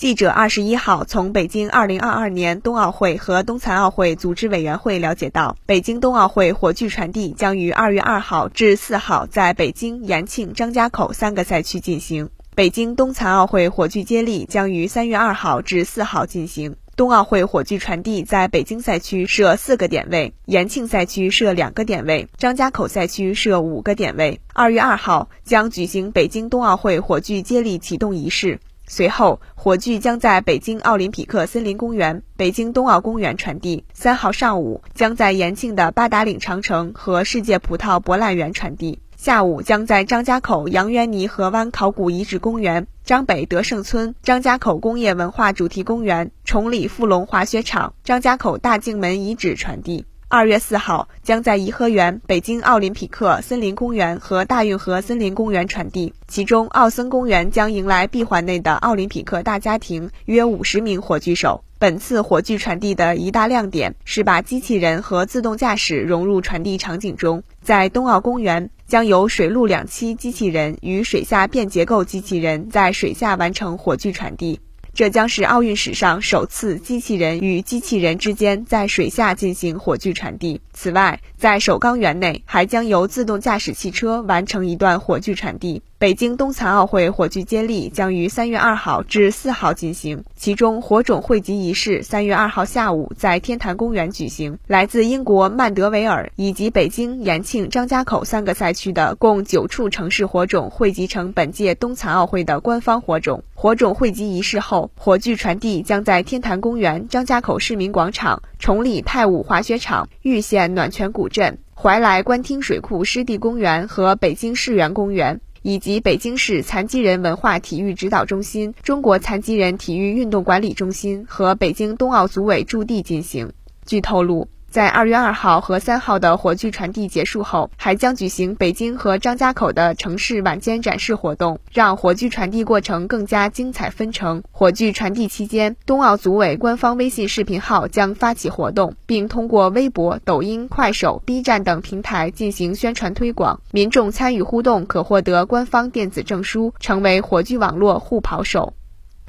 记者二十一号从北京二零二二年冬奥会和冬残奥会组织委员会了解到，北京冬奥会火炬传递将于二月二号至四号在北京、延庆、张家口三个赛区进行；北京冬残奥会火炬接力将于三月二号至四号进行。冬奥会火炬传递在北京赛区设四个点位，延庆赛区设两个点位，张家口赛区设五个点位。二月二号将举行北京冬奥会火炬接力启动仪式。随后，火炬将在北京奥林匹克森林公园、北京冬奥公园传递。三号上午，将在延庆的八达岭长城和世界葡萄博览园传递。下午，将在张家口杨渊泥河湾考古遗址公园、张北德胜村、张家口工业文化主题公园、崇礼富龙滑雪场、张家口大镜门遗址传递。二月四号，将在颐和园、北京奥林匹克森林公园和大运河森林公园传递。其中，奥森公园将迎来闭环内的奥林匹克大家庭，约五十名火炬手。本次火炬传递的一大亮点是把机器人和自动驾驶融入传递场景中。在冬奥公园，将有水陆两栖机器人与水下便结构机器人在水下完成火炬传递。这将是奥运史上首次机器人与机器人之间在水下进行火炬传递。此外，在首钢园内还将由自动驾驶汽车完成一段火炬传递。北京冬残奥会火炬接力将于三月二号至四号进行，其中火种汇集仪式三月二号下午在天坛公园举行。来自英国曼德维尔以及北京、延庆、张家口三个赛区的共九处城市火种汇集成本届冬残奥会的官方火种。火种汇集仪式后，火炬传递将在天坛公园、张家口市民广场、崇礼太武滑雪场、玉县暖泉古镇、怀来官厅水库湿地公园和北京世园公园。以及北京市残疾人文化体育指导中心、中国残疾人体育运动管理中心和北京冬奥组委驻地进行。据透露。在二月二号和三号的火炬传递结束后，还将举行北京和张家口的城市晚间展示活动，让火炬传递过程更加精彩纷呈。火炬传递期间，冬奥组委官方微信视频号将发起活动，并通过微博、抖音、快手、B 站等平台进行宣传推广。民众参与互动可获得官方电子证书，成为火炬网络护跑手。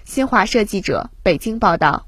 新华社记者北京报道。